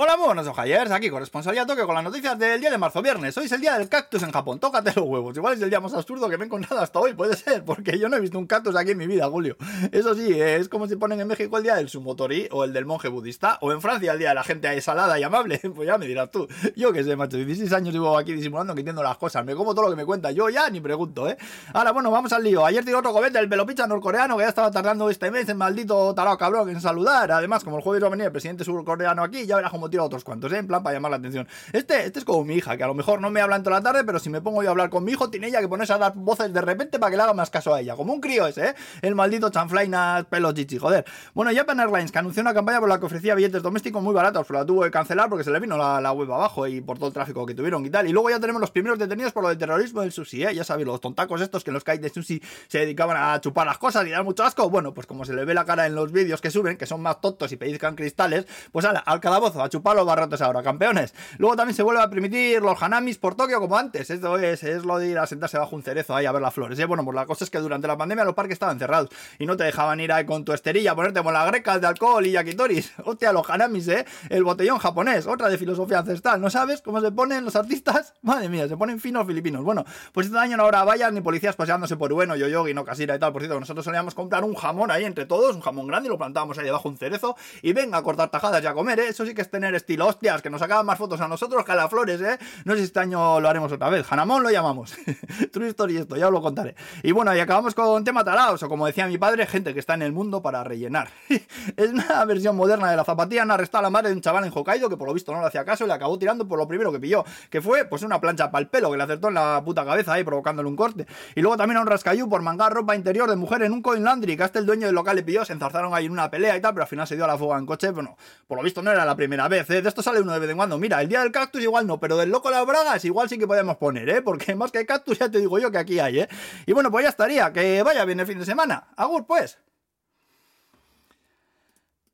Hola, muy buenos ojayers, aquí corresponsalía toque con las noticias del día de marzo viernes. Hoy es el día del cactus en Japón, tócate los huevos. Igual es el día más absurdo que me he encontrado hasta hoy, puede ser, porque yo no he visto un cactus aquí en mi vida, Julio. Eso sí, es como si ponen en México el día del sumotori o el del monje budista, o en Francia el día de la gente salada y amable. Pues ya me dirás tú. Yo qué sé, macho, 16 años llevo aquí disimulando que entiendo las cosas, me como todo lo que me cuenta, yo ya ni pregunto, ¿eh? Ahora, bueno, vamos al lío. Ayer tiró otro cobete el pelopicha norcoreano que ya estaba tardando este mes, el maldito tarado cabrón en saludar. Además, como el jueves va a venir el presidente surcoreano aquí, ya verás cómo tira otros cuantos, ¿eh? plan para llamar la atención. Este, este es como mi hija, que a lo mejor no me habla en toda la tarde, pero si me pongo yo a hablar con mi hijo, tiene ella que ponerse a dar voces de repente para que le haga más caso a ella. Como un crío ese, ¿eh? El maldito chanflainas pelo chichi, joder. Bueno, Japan Airlines, que anunció una campaña por la que ofrecía billetes domésticos muy baratos, pero la tuvo que cancelar porque se le vino la, la web abajo y por todo el tráfico que tuvieron y tal. Y luego ya tenemos los primeros detenidos por lo del terrorismo del sushi, ¿eh? Ya sabéis, los tontacos estos que en los kites de sushi se dedicaban a chupar las cosas y dar mucho asco. Bueno, pues como se le ve la cara en los vídeos que suben, que son más tontos y pellizcan cristales, pues ala, al calabozo, a chupar los barrotes ahora, campeones. Luego también se vuelve a permitir los hanamis por Tokio como antes. Esto es, es lo de ir a sentarse bajo un cerezo ahí a ver las flores. ¿eh? Bueno, pues la cosa es que durante la pandemia los parques estaban cerrados y no te dejaban ir ahí con tu esterilla, ponerte con las grecas de alcohol y yakitoris. Hostia, los hanamis, ¿eh? El botellón japonés, otra de filosofía ancestral. ¿No sabes cómo se ponen los artistas? Madre mía, se ponen finos filipinos. Bueno, pues este año no habrá vallas ni policías paseándose por bueno, yoyogi, no casira y tal. Por cierto, nosotros solíamos comprar un jamón ahí entre todos, un jamón grande y lo plantábamos ahí debajo un cerezo y venga a cortar tajadas y a comer, ¿eh? Eso sí que es tener estilo. Hostias, que nos sacaban más fotos a nosotros que a las flores, ¿eh? No sé si este año lo haremos otra vez. Hanamón lo llamamos. True story esto, ya os lo contaré. Y bueno, y acabamos con tema talaos, o como decía mi padre, gente que está en el mundo para rellenar. es una versión moderna de la zapatilla. Han arrestado a la madre de un chaval en Hokkaido que por lo visto no le hacía caso y le acabó tirando por lo primero que pilló, que fue pues una plancha para el pelo que le acertó en la puta cabeza ahí provocándole un corte. Y luego también a un rascayú por mangar ropa interior de mujer en un coin landry, que hasta el dueño del local le pilló, se enzarzaron ahí en una pelea y tal, pero al final se dio a la fuga en coche. Bueno, por lo visto no era la primera vez, ¿eh? De esto sale uno de vez en cuando. Mira, el día del cactus igual no, pero del loco las bragas igual sí que podemos poner, ¿eh? Porque más que cactus ya te digo yo que aquí hay, ¿eh? Y bueno, pues ya estaría. Que vaya bien el fin de semana. Agur, pues.